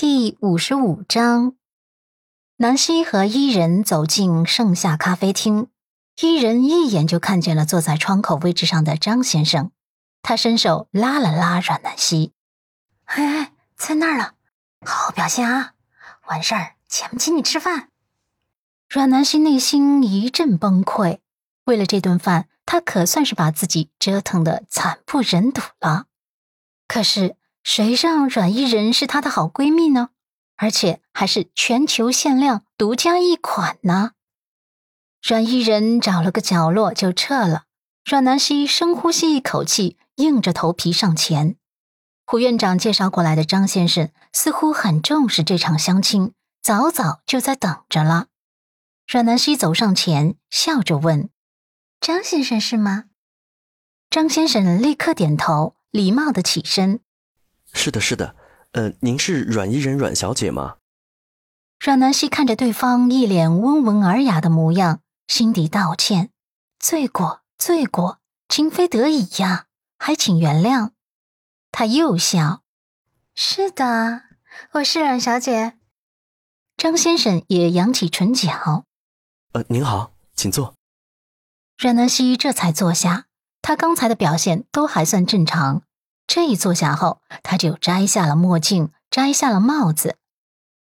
第五十五章，南希和伊人走进盛夏咖啡厅，伊人一眼就看见了坐在窗口位置上的张先生，他伸手拉了拉阮南希：“哎哎，在那儿了，好好表现啊！完事儿请不请你吃饭？”阮南希内心一阵崩溃，为了这顿饭，她可算是把自己折腾的惨不忍睹了。可是。谁让阮伊人是她的好闺蜜呢？而且还是全球限量、独家一款呢？阮伊人找了个角落就撤了。阮南希深呼吸一口气，硬着头皮上前。胡院长介绍过来的张先生似乎很重视这场相亲，早早就在等着了。阮南希走上前，笑着问：“张先生是吗？”张先生立刻点头，礼貌的起身。是的，是的，呃，您是阮伊人阮小姐吗？阮南希看着对方一脸温文尔雅的模样，心底道歉：“罪过，罪过，情非得已呀，还请原谅。”他又笑：“是的，我是阮小姐。”张先生也扬起唇角：“呃，您好，请坐。”阮南希这才坐下，他刚才的表现都还算正常。这一坐下后，他就摘下了墨镜，摘下了帽子。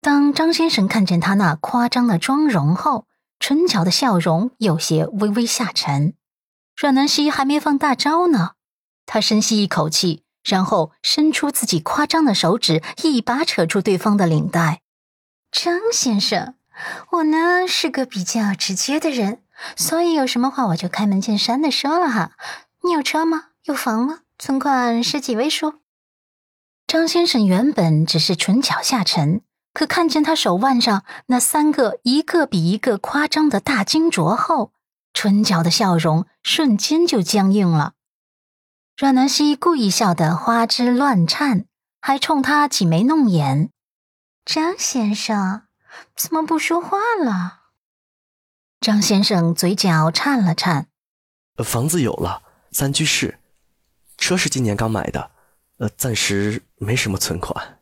当张先生看见他那夸张的妆容后，唇角的笑容有些微微下沉。阮南希还没放大招呢，他深吸一口气，然后伸出自己夸张的手指，一把扯住对方的领带。张先生，我呢是个比较直接的人，所以有什么话我就开门见山的说了哈。你有车吗？有房吗？存款是几位数？张先生原本只是唇角下沉，可看见他手腕上那三个一个比一个夸张的大金镯后，唇角的笑容瞬间就僵硬了。阮南希故意笑得花枝乱颤，还冲他挤眉弄眼。张先生，怎么不说话了？张先生嘴角颤了颤。房子有了，三居室。车是今年刚买的，呃，暂时没什么存款。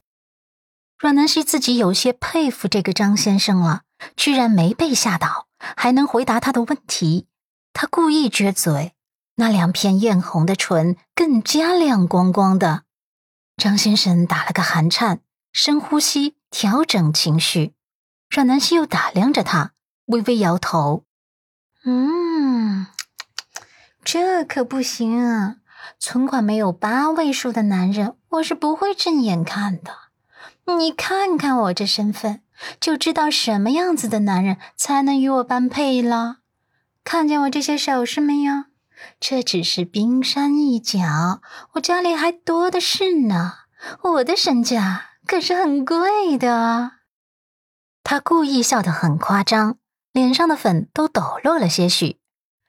阮南希自己有些佩服这个张先生了，居然没被吓倒，还能回答他的问题。他故意撅嘴，那两片艳红的唇更加亮光光的。张先生打了个寒颤，深呼吸，调整情绪。阮南希又打量着他，微微摇头：“嗯，这可不行啊。”存款没有八位数的男人，我是不会正眼看的。你看看我这身份，就知道什么样子的男人才能与我般配了。看见我这些首饰没有？这只是冰山一角，我家里还多的是呢。我的身价可是很贵的。他故意笑得很夸张，脸上的粉都抖落了些许。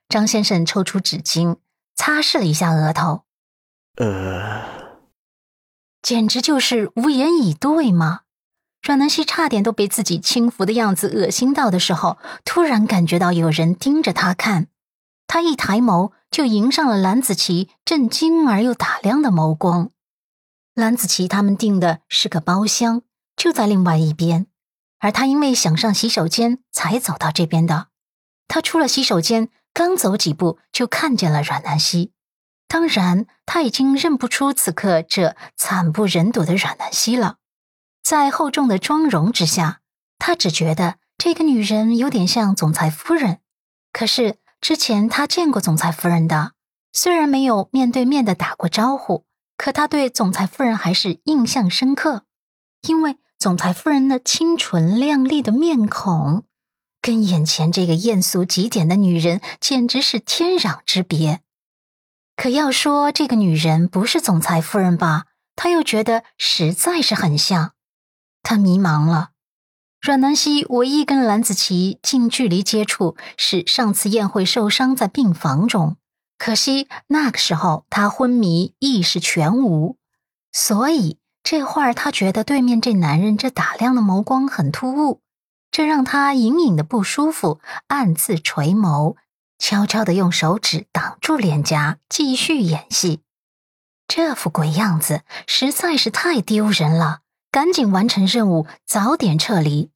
张先生抽出纸巾。擦拭了一下额头，呃，简直就是无言以对嘛！阮南希差点都被自己轻浮的样子恶心到的时候，突然感觉到有人盯着他看，他一抬眸就迎上了蓝子琪震惊而又打量的眸光。蓝子琪他们订的是个包厢，就在另外一边，而他因为想上洗手间才走到这边的。他出了洗手间。刚走几步，就看见了阮南希。当然，他已经认不出此刻这惨不忍睹的阮南希了。在厚重的妆容之下，他只觉得这个女人有点像总裁夫人。可是之前他见过总裁夫人的，虽然没有面对面的打过招呼，可他对总裁夫人还是印象深刻，因为总裁夫人那清纯靓丽的面孔。跟眼前这个艳俗极点的女人简直是天壤之别。可要说这个女人不是总裁夫人吧，她又觉得实在是很像。他迷茫了。阮南希唯一跟蓝子琪近距离接触是上次宴会受伤在病房中，可惜那个时候她昏迷，意识全无。所以这会儿她觉得对面这男人这打量的眸光很突兀。这让他隐隐的不舒服，暗自垂眸，悄悄的用手指挡住脸颊，继续演戏。这副鬼样子实在是太丢人了，赶紧完成任务，早点撤离。